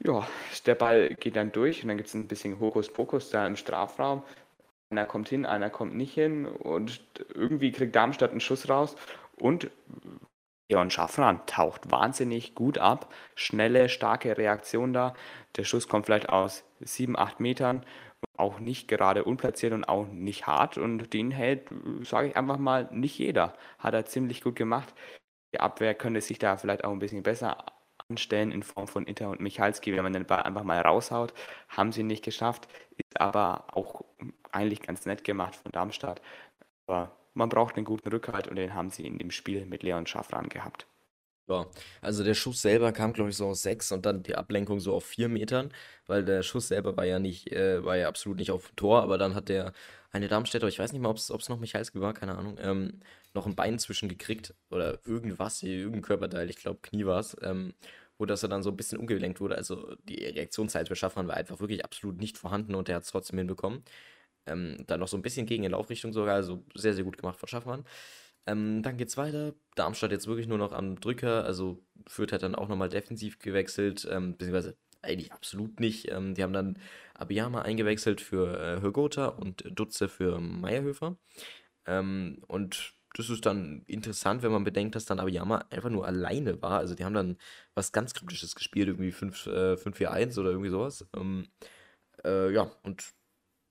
Ja, der Ball geht dann durch und dann gibt es ein bisschen Hokuspokus da im Strafraum. Einer kommt hin, einer kommt nicht hin und irgendwie kriegt Darmstadt einen Schuss raus und Leon Schaffran taucht wahnsinnig gut ab. Schnelle, starke Reaktion da. Der Schuss kommt vielleicht aus 7, 8 Metern auch nicht gerade unplatziert und auch nicht hart. Und den hält, sage ich einfach mal, nicht jeder. Hat er ziemlich gut gemacht. Die Abwehr könnte sich da vielleicht auch ein bisschen besser anstellen in Form von Inter und Michalski, wenn man den Ball einfach mal raushaut. Haben sie nicht geschafft, ist aber auch eigentlich ganz nett gemacht von Darmstadt. Aber man braucht einen guten Rückhalt und den haben sie in dem Spiel mit Leon Schaffran gehabt. Ja, also der Schuss selber kam, glaube ich, so aus sechs und dann die Ablenkung so auf vier Metern, weil der Schuss selber war ja nicht, äh, war ja absolut nicht auf dem Tor, aber dann hat der eine Darmstädter, ich weiß nicht mal, ob es noch Michalski war, keine Ahnung, ähm, noch ein Bein zwischengekriegt oder irgendwas, irgendein Körperteil, ich glaube Knie war es, ähm, wo das er dann so ein bisschen umgelenkt wurde. Also die Reaktionszeit für Schaffmann war einfach wirklich absolut nicht vorhanden und der hat es trotzdem hinbekommen. Ähm, dann noch so ein bisschen gegen die Laufrichtung sogar, also sehr, sehr gut gemacht von Schaffmann. Ähm, dann geht's weiter. Darmstadt jetzt wirklich nur noch am Drücker, also Fürth hat dann auch nochmal defensiv gewechselt, ähm, beziehungsweise eigentlich absolut nicht. Ähm, die haben dann Abiyama eingewechselt für äh, Hörgotha und Dutze für Meierhöfer. Ähm, und das ist dann interessant, wenn man bedenkt, dass dann Abiyama einfach nur alleine war. Also die haben dann was ganz Kryptisches gespielt, irgendwie 5-4-1 äh, oder irgendwie sowas. Ähm, äh, ja, und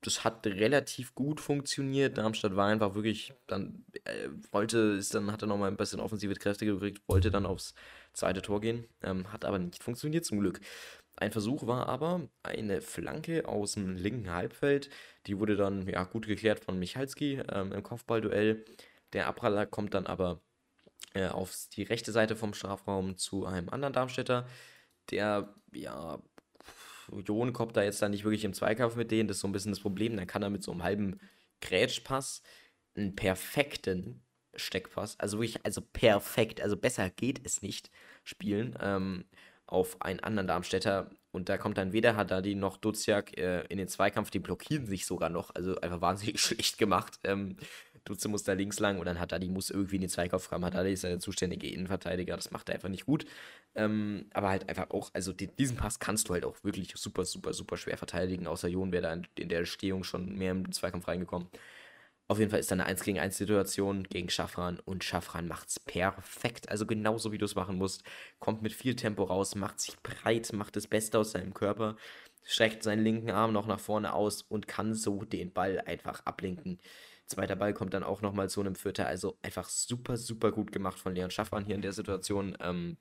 das hat relativ gut funktioniert. Darmstadt war einfach wirklich, dann äh, wollte, ist dann, hat er nochmal ein bisschen offensive Kräfte gekriegt, wollte dann aufs zweite Tor gehen, ähm, hat aber nicht funktioniert zum Glück. Ein Versuch war aber eine Flanke aus dem linken Halbfeld. Die wurde dann ja, gut geklärt von Michalski ähm, im Kopfballduell. Der Abraller kommt dann aber äh, auf die rechte Seite vom Strafraum zu einem anderen Darmstädter, der ja Jon kommt da jetzt dann nicht wirklich im Zweikampf mit denen, das ist so ein bisschen das Problem. Dann kann er mit so einem halben Grätschpass einen perfekten Steckpass, also wirklich, also perfekt, also besser geht es nicht, spielen ähm, auf einen anderen Darmstädter. Und da kommt dann weder Haddadi noch Duziak äh, in den Zweikampf, die blockieren sich sogar noch, also einfach wahnsinnig (laughs) schlecht gemacht. Ähm, Dutze muss da links lang und dann hat Haddadi muss irgendwie in den Zweikampf kommen. Haddadi ist der zuständige Innenverteidiger, das macht er einfach nicht gut. Ähm, aber halt einfach auch, also die, diesen Pass kannst du halt auch wirklich super, super, super schwer verteidigen. Außer Jon wäre da in, in, der Stehung schon mehr im Zweikampf reingekommen. Auf jeden Fall ist da eine 1 gegen 1 Situation gegen Schaffran und Schaffran es perfekt. Also genauso wie du es machen musst. Kommt mit viel Tempo raus, macht sich breit, macht das Beste aus seinem Körper, streckt seinen linken Arm noch nach vorne aus und kann so den Ball einfach ablenken. Zweiter Ball kommt dann auch nochmal zu einem Vierter. Also einfach super, super gut gemacht von Leon Schaffmann hier in der Situation. Ähm,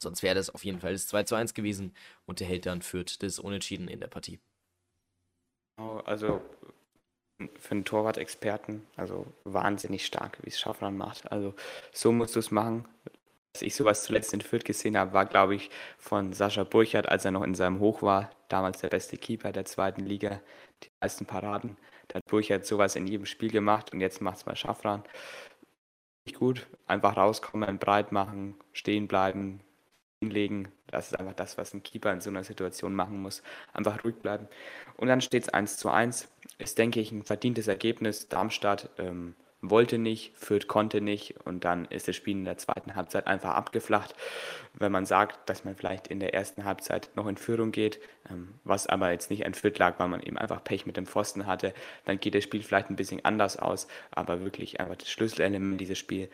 sonst wäre das auf jeden Fall das 2 zu 1 gewesen und der Held dann führt das Unentschieden in der Partie. Also für einen Torwart-Experten, also wahnsinnig stark, wie es Schaffmann macht. Also so musst du es machen. Als ich sowas zuletzt in Fürth gesehen habe, war, glaube ich, von Sascha Burchardt, als er noch in seinem Hoch war, damals der beste Keeper der zweiten Liga, die meisten Paraden. Da hat Burchard sowas in jedem Spiel gemacht und jetzt macht es mal Schaffran. Nicht gut. Einfach rauskommen, breit machen, stehen bleiben, hinlegen. Das ist einfach das, was ein Keeper in so einer Situation machen muss. Einfach ruhig bleiben. Und dann steht es 1 zu 1. Ist, denke ich, ein verdientes Ergebnis. Darmstadt ähm, wollte nicht, Fürth konnte nicht und dann ist das Spiel in der zweiten Halbzeit einfach abgeflacht. Wenn man sagt, dass man vielleicht in der ersten Halbzeit noch in Führung geht, ähm, was aber jetzt nicht an Fürth lag, weil man eben einfach Pech mit dem Pfosten hatte, dann geht das Spiel vielleicht ein bisschen anders aus, aber wirklich einfach das Schlüsselelement dieses Spiels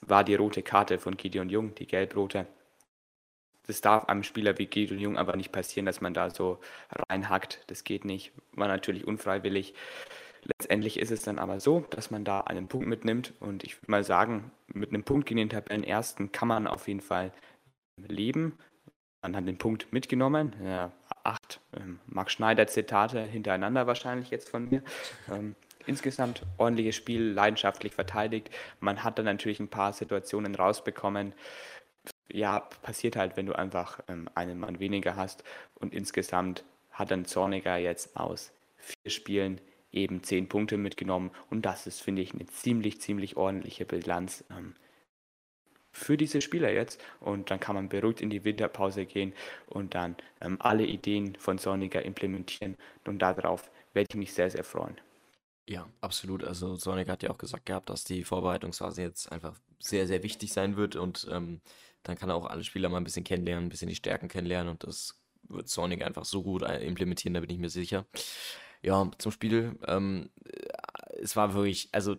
war die rote Karte von Gideon Jung, die gelb-rote. Das darf einem Spieler wie Gideon Jung aber nicht passieren, dass man da so reinhackt. Das geht nicht. War natürlich unfreiwillig. Letztendlich ist es dann aber so, dass man da einen Punkt mitnimmt und ich würde mal sagen, mit einem Punkt gegen den Tabellenersten kann man auf jeden Fall leben. Man hat den Punkt mitgenommen. Ja, acht ähm, Max Schneider Zitate hintereinander wahrscheinlich jetzt von mir. Ähm, insgesamt ordentliches Spiel, leidenschaftlich verteidigt. Man hat dann natürlich ein paar Situationen rausbekommen. Ja, passiert halt, wenn du einfach ähm, einen Mann weniger hast. Und insgesamt hat dann Zorniger jetzt aus vier Spielen eben zehn Punkte mitgenommen. Und das ist, finde ich, eine ziemlich, ziemlich ordentliche Bilanz ähm, für diese Spieler jetzt. Und dann kann man beruhigt in die Winterpause gehen und dann ähm, alle Ideen von Sonniger implementieren. Und darauf werde ich mich sehr, sehr freuen. Ja, absolut. Also Sonic hat ja auch gesagt gehabt, dass die Vorbereitungsphase jetzt einfach sehr, sehr wichtig sein wird und ähm, dann kann er auch alle Spieler mal ein bisschen kennenlernen, ein bisschen die Stärken kennenlernen und das wird Sonic einfach so gut äh, implementieren, da bin ich mir sicher. Ja, zum Spiel. Ähm, es war wirklich, also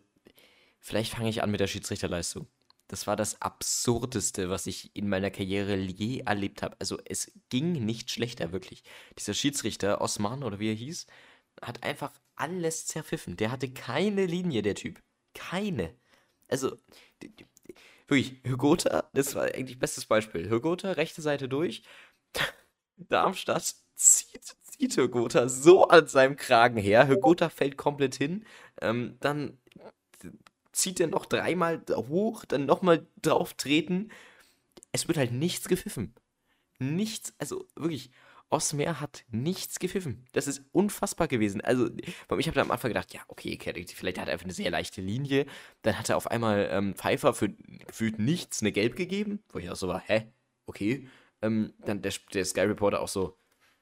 vielleicht fange ich an mit der Schiedsrichterleistung. Das war das Absurdeste, was ich in meiner Karriere je erlebt habe. Also es ging nicht schlechter, wirklich. Dieser Schiedsrichter, Osman oder wie er hieß, hat einfach alles zerpfiffen. Der hatte keine Linie, der Typ. Keine. Also, wirklich, Hygota, das war eigentlich bestes Beispiel. Hygota, rechte Seite durch. (laughs) Darmstadt zieht zieht Hygota so an seinem Kragen her. Hygota fällt komplett hin. Ähm, dann zieht er noch dreimal hoch, dann nochmal drauf treten. Es wird halt nichts gepfiffen. Nichts, also wirklich, Osmer hat nichts gepfiffen. Das ist unfassbar gewesen. Also, ich habe am Anfang gedacht, ja, okay, vielleicht hat er einfach eine sehr leichte Linie. Dann hat er auf einmal ähm, Pfeiffer für gefühlt nichts eine Gelb gegeben, wo ich auch so war, hä? Okay. Ähm, dann der, der Sky Reporter auch so,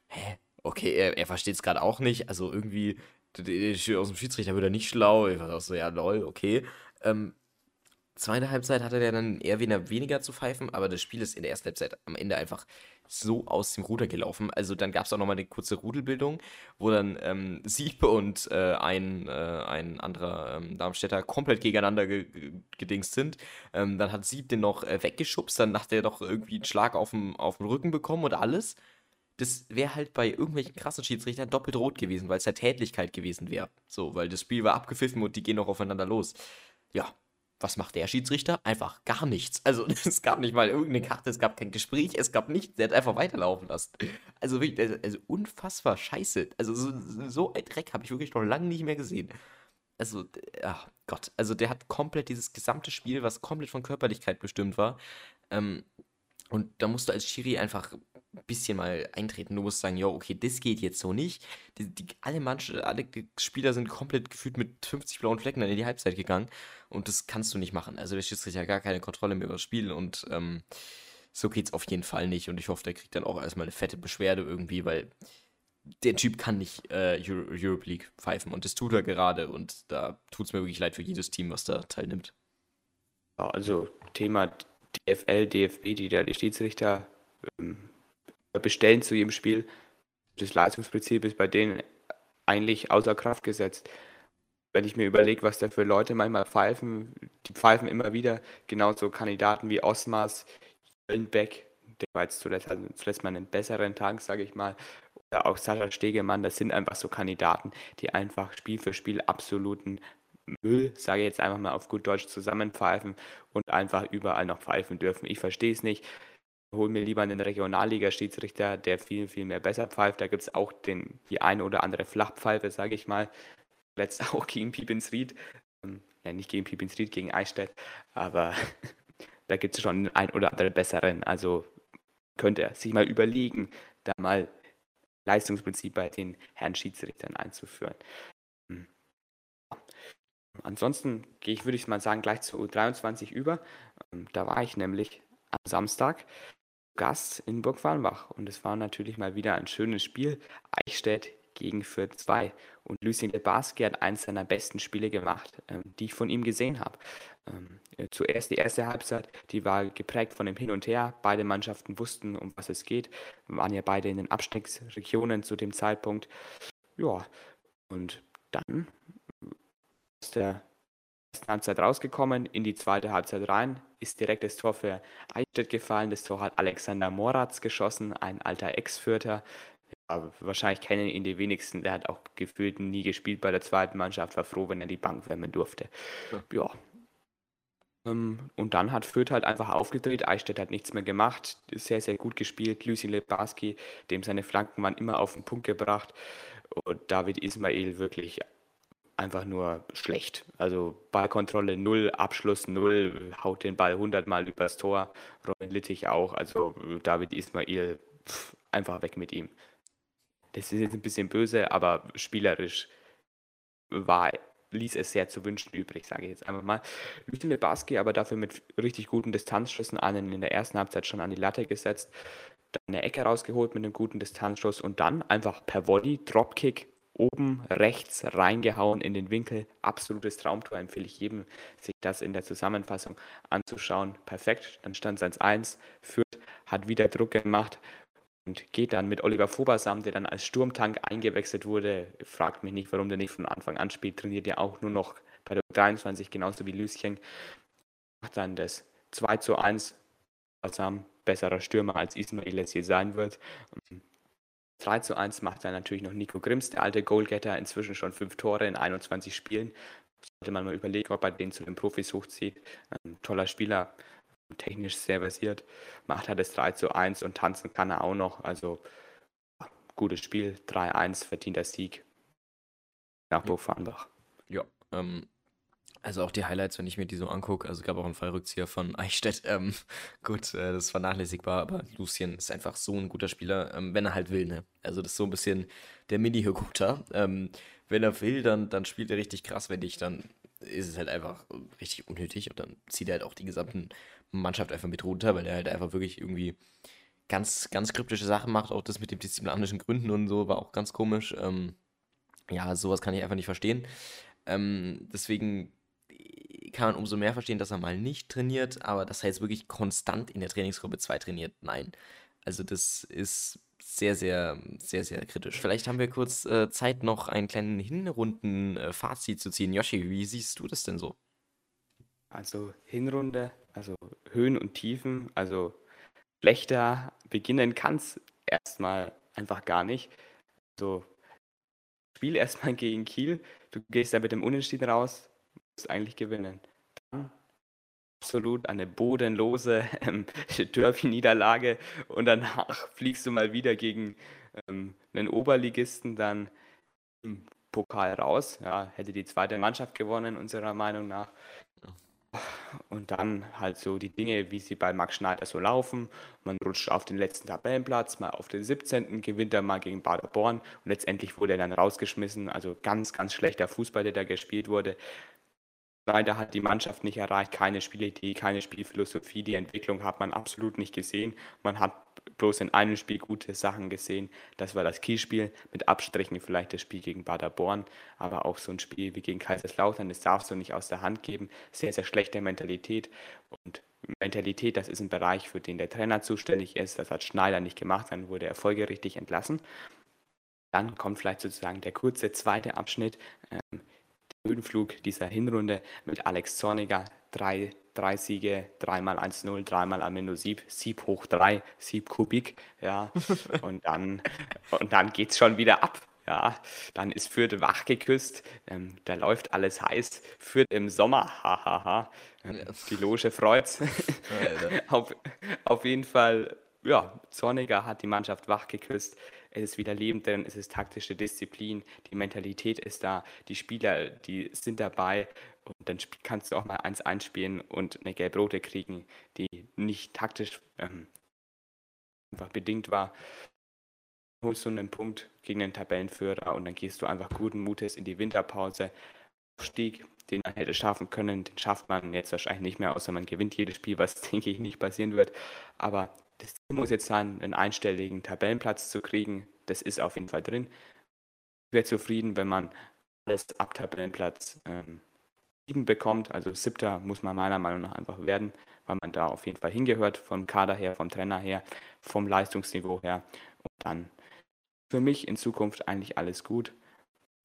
hä? Okay, er, er versteht es gerade auch nicht. Also irgendwie, aus dem Schiedsrichter wird er nicht schlau. Ich war auch so, ja, lol, okay. Ähm, zweite Halbzeit hatte er dann eher weniger zu pfeifen, aber das Spiel ist in der ersten Halbzeit am Ende einfach so aus dem Ruder gelaufen. Also dann gab es auch nochmal eine kurze Rudelbildung, wo dann ähm, Siebe und äh, ein, äh, ein anderer ähm, Darmstädter komplett gegeneinander ge gedingst sind. Ähm, dann hat Sieb den noch äh, weggeschubst, dann hat er doch irgendwie einen Schlag auf dem, Rücken bekommen und alles das wäre halt bei irgendwelchen krassen Schiedsrichtern doppelt rot gewesen, weil es halt Tätlichkeit gewesen wäre. So, weil das Spiel war abgepfiffen und die gehen noch aufeinander los. Ja, was macht der Schiedsrichter? Einfach gar nichts. Also (laughs) es gab nicht mal irgendeine Karte, es gab kein Gespräch, es gab nichts. Der hat einfach weiterlaufen lassen. Also wirklich, also, unfassbar scheiße. Also so, so ein Dreck habe ich wirklich noch lange nicht mehr gesehen. Also, ach Gott, also der hat komplett dieses gesamte Spiel, was komplett von Körperlichkeit bestimmt war. Ähm, und da musst du als Schiri einfach bisschen mal eintreten. Du musst sagen, ja, okay, das geht jetzt so nicht. Die, die, alle, Mannschaft, alle Spieler sind komplett gefühlt mit 50 blauen Flecken dann in die Halbzeit gegangen. Und das kannst du nicht machen. Also der Schiedsrichter hat gar keine Kontrolle mehr über das Spiel. Und ähm, so es auf jeden Fall nicht. Und ich hoffe, der kriegt dann auch erstmal eine fette Beschwerde irgendwie, weil der Typ kann nicht äh, Euro Europe League pfeifen. Und das tut er gerade. Und da tut es mir wirklich leid für jedes Team, was da teilnimmt. Also Thema DFL, DFB, die da die Schiedsrichter ähm, bestellen zu jedem Spiel. Das Leistungsprinzip ist bei denen eigentlich außer Kraft gesetzt. Wenn ich mir überlege, was da für Leute manchmal pfeifen, die pfeifen immer wieder genauso Kandidaten wie Osmas, Jöllenbeck, der war jetzt zuletzt, also zuletzt mal einen besseren Tag, sage ich mal, oder auch Sascha Stegemann, das sind einfach so Kandidaten, die einfach Spiel für Spiel absoluten Müll, sage ich jetzt einfach mal auf gut Deutsch, zusammenpfeifen und einfach überall noch pfeifen dürfen. Ich verstehe es nicht hole mir lieber einen Regionalliga-Schiedsrichter, der viel, viel mehr besser pfeift. Da gibt es auch den, die eine oder andere Flachpfeife, sage ich mal. Letzt auch (laughs) gegen Piepinsried. Ähm, ja, nicht gegen Piepinsried, gegen Eichstätt. Aber (laughs) da gibt es schon einen oder anderen besseren. Also könnte er sich mal überlegen, da mal Leistungsprinzip bei den Herren Schiedsrichtern einzuführen. Hm. Ansonsten gehe ich, würde ich mal sagen, gleich zu U23 über. Ähm, da war ich nämlich am Samstag Gast in Burg Farnbach. Und es war natürlich mal wieder ein schönes Spiel. Eichstätt gegen Fürth 2. Und Lucien Lebarski hat eines seiner besten Spiele gemacht, ähm, die ich von ihm gesehen habe. Ähm, äh, zuerst die erste Halbzeit, die war geprägt von dem Hin und Her. Beide Mannschaften wussten, um was es geht. Waren ja beide in den Abstiegsregionen zu dem Zeitpunkt. Ja, und dann aus der ersten Halbzeit rausgekommen, in die zweite Halbzeit rein, ist direkt das Tor für Eichstätt gefallen. Das Tor hat Alexander Moratz geschossen, ein alter Ex-Fürther. Ja, wahrscheinlich kennen ihn die wenigsten. Der hat auch gefühlt nie gespielt bei der zweiten Mannschaft, war froh, wenn er die Bank wärmen durfte. Ja. ja. Ähm, und dann hat Fürth halt einfach aufgedreht. Eichstätt hat nichts mehr gemacht. Sehr, sehr gut gespielt. Lucien Lebarski, dem seine Flanken waren immer auf den Punkt gebracht. Und David Ismail wirklich einfach nur schlecht. Also Ballkontrolle null, Abschluss null, haut den Ball hundertmal übers Tor. Robin Littich auch. Also David Ismail, pff, einfach weg mit ihm. Das ist jetzt ein bisschen böse, aber spielerisch war, ließ es sehr zu wünschen übrig, sage ich jetzt einfach mal. Lucien Lebarski aber dafür mit richtig guten Distanzschüssen, einen in der ersten Halbzeit schon an die Latte gesetzt, dann eine Ecke rausgeholt mit einem guten Distanzschuss und dann einfach per Volley, Dropkick oben rechts reingehauen in den Winkel. Absolutes Traumtor, empfehle ich jedem, sich das in der Zusammenfassung anzuschauen. Perfekt, dann stand es 1-1. Fürth hat wieder Druck gemacht und geht dann mit Oliver Fobersam, der dann als Sturmtank eingewechselt wurde. Fragt mich nicht, warum der nicht von Anfang an spielt. Trainiert ja auch nur noch bei der 23, genauso wie Lüschen. Macht dann das 2 zu 1. Fobersam, besserer Stürmer als Ismail es je sein wird. 3 zu 1 macht dann natürlich noch Nico Grimms, der alte Goalgetter, inzwischen schon fünf Tore in 21 Spielen. Sollte man mal überlegen, ob er den zu den Profis hochzieht. Ein toller Spieler, technisch sehr versiert. Macht er das 3 zu 1 und tanzen kann er auch noch. Also gutes Spiel, 3-1, verdienter Sieg nach Burg Farnbach. Ja, ähm, also auch die Highlights, wenn ich mir die so angucke, also gab auch einen Fallrückzieher von (laughs) Eichstätt. Ähm, gut, äh, das ist vernachlässigbar, aber Lucien ist einfach so ein guter Spieler, ähm, wenn er halt will, ne? Also das ist so ein bisschen der Mini-Higuta. Ähm, wenn er will, dann, dann spielt er richtig krass, wenn nicht, dann ist es halt einfach richtig unnötig und dann zieht er halt auch die gesamten Mannschaft einfach mit runter, weil er halt einfach wirklich irgendwie ganz, ganz kryptische Sachen macht. Auch das mit den disziplinarischen Gründen und so war auch ganz komisch. Ähm, ja, sowas kann ich einfach nicht verstehen. Ähm, deswegen kann man umso mehr verstehen, dass er mal nicht trainiert, aber dass er jetzt wirklich konstant in der Trainingsgruppe 2 trainiert, nein. Also das ist sehr, sehr, sehr, sehr kritisch. Vielleicht haben wir kurz äh, Zeit, noch einen kleinen Hinrunden-Fazit äh, zu ziehen. Yoshi, wie siehst du das denn so? Also Hinrunde, also Höhen und Tiefen, also schlechter beginnen kann es erstmal einfach gar nicht. Also Spiel erstmal gegen Kiel, du gehst da mit dem Unentschieden raus, eigentlich gewinnen. Dann absolut eine bodenlose (laughs) ähm, Derby-Niederlage und danach (laughs) fliegst du mal wieder gegen ähm, einen Oberligisten dann im Pokal raus. Ja, hätte die zweite Mannschaft gewonnen, unserer Meinung nach. Und dann halt so die Dinge, wie sie bei Max Schneider so laufen. Man rutscht auf den letzten Tabellenplatz, mal auf den 17., gewinnt er mal gegen Baderborn und letztendlich wurde er dann rausgeschmissen. Also ganz, ganz schlechter Fußball, der da gespielt wurde. Leider hat die Mannschaft nicht erreicht, keine Spielidee, keine Spielphilosophie. Die Entwicklung hat man absolut nicht gesehen. Man hat bloß in einem Spiel gute Sachen gesehen. Das war das Kielspiel, mit Abstrichen vielleicht das Spiel gegen Baderborn, aber auch so ein Spiel wie gegen Kaiserslautern, das darfst du nicht aus der Hand geben. Sehr, sehr schlechte Mentalität. Und Mentalität, das ist ein Bereich, für den der Trainer zuständig ist. Das hat Schneider nicht gemacht, dann wurde er folgerichtig entlassen. Dann kommt vielleicht sozusagen der kurze zweite Abschnitt. Ähm, Höhenflug dieser Hinrunde mit Alex Zorniger. Drei, drei Siege, dreimal 1-0, dreimal Amino Sieb, Sieb hoch drei, Sieb Kubik, ja. (laughs) und dann, und dann geht's schon wieder ab. Ja, dann ist Fürth wach geküsst, ähm, da läuft alles heiß. Fürth im Sommer, hahaha. Ähm, die Loge freut's. (laughs) (laughs) auf, auf jeden Fall, ja, Zorniger hat die Mannschaft wach geküsst es ist wieder Leben drin, es ist taktische Disziplin, die Mentalität ist da, die Spieler, die sind dabei und dann kannst du auch mal eins einspielen und eine gelb-rote kriegen, die nicht taktisch ähm, einfach bedingt war. Holst du einen Punkt gegen den Tabellenführer und dann gehst du einfach guten Mutes in die Winterpause. Stieg, den man hätte schaffen können, den schafft man jetzt wahrscheinlich nicht mehr, außer man gewinnt jedes Spiel, was (laughs) denke ich nicht passieren wird. Aber das Ziel muss jetzt sein, einen einstelligen Tabellenplatz zu kriegen. Das ist auf jeden Fall drin. Ich wäre zufrieden, wenn man alles ab Tabellenplatz ähm, 7 bekommt. Also siebter muss man meiner Meinung nach einfach werden, weil man da auf jeden Fall hingehört, vom Kader her, vom Trainer her, vom Leistungsniveau her. Und dann für mich in Zukunft eigentlich alles gut.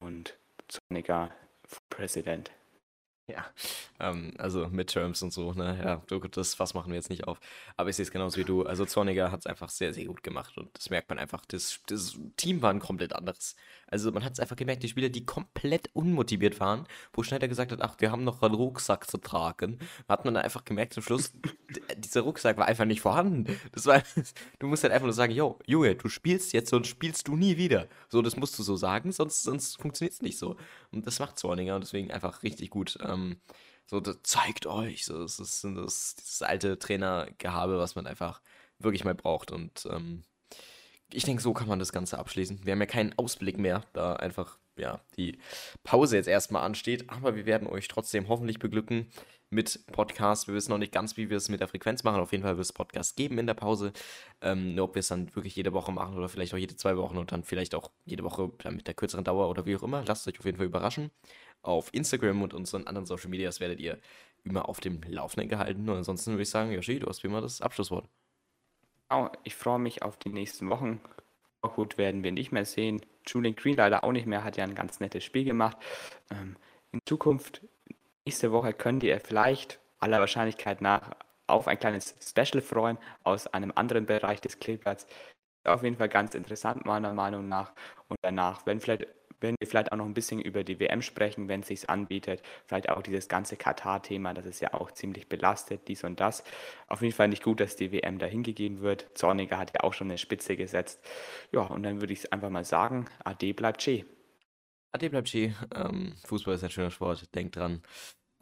Und Zorniger Präsident. Ja, ähm, also Midterms und so, ne? Ja, das Fass machen wir jetzt nicht auf. Aber ich sehe es genauso wie du. Also Zorniger hat es einfach sehr, sehr gut gemacht und das merkt man einfach. Das, das Team war ein komplett anderes. Also man hat es einfach gemerkt, die Spieler, die komplett unmotiviert waren, wo Schneider gesagt hat, ach, wir haben noch einen Rucksack zu tragen, hat man dann einfach gemerkt zum Schluss, dieser Rucksack war einfach nicht vorhanden. Das war, (laughs) du musst halt einfach nur sagen, yo, Junge, du spielst jetzt und spielst du nie wieder. So, das musst du so sagen, sonst, sonst funktioniert es nicht so. Und das macht Zorniger und deswegen einfach richtig gut. Ähm, so, zeigt euch. So, das ist das, dieses alte Trainergehabe, was man einfach wirklich mal braucht. Und ähm, ich denke, so kann man das Ganze abschließen. Wir haben ja keinen Ausblick mehr, da einfach ja, die Pause jetzt erstmal ansteht. Aber wir werden euch trotzdem hoffentlich beglücken mit Podcast. Wir wissen noch nicht ganz, wie wir es mit der Frequenz machen. Auf jeden Fall wird es Podcast geben in der Pause. Ähm, nur ob wir es dann wirklich jede Woche machen oder vielleicht auch jede zwei Wochen und dann vielleicht auch jede Woche mit der kürzeren Dauer oder wie auch immer. Lasst euch auf jeden Fall überraschen. Auf Instagram und unseren anderen Social Medias werdet ihr immer auf dem Laufenden gehalten. Und ansonsten würde ich sagen, Yoshi, du hast wie immer das Abschlusswort. Ich freue mich auf die nächsten Wochen. Gut werden wir nicht mehr sehen. Julian Green leider auch nicht mehr, hat ja ein ganz nettes Spiel gemacht. Ähm, in Zukunft, nächste Woche könnt ihr vielleicht aller Wahrscheinlichkeit nach auf ein kleines Special freuen aus einem anderen Bereich des Kleeblatts. Auf jeden Fall ganz interessant, meiner Meinung nach. Und danach, wenn vielleicht werden wir vielleicht auch noch ein bisschen über die WM sprechen, wenn es sich anbietet. Vielleicht auch dieses ganze Katar-Thema, das ist ja auch ziemlich belastet, dies und das. Auf jeden Fall nicht gut, dass die WM dahin gegeben wird. Zorniger hat ja auch schon eine Spitze gesetzt. Ja, und dann würde ich einfach mal sagen, Ade bleibt Che. Ade bleibt Che. Ähm, Fußball ist ein schöner Sport, denkt dran.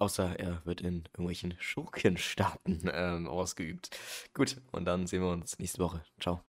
Außer er wird in irgendwelchen Schurkenstaaten ähm, ausgeübt. Gut, und dann sehen wir uns nächste Woche. Ciao.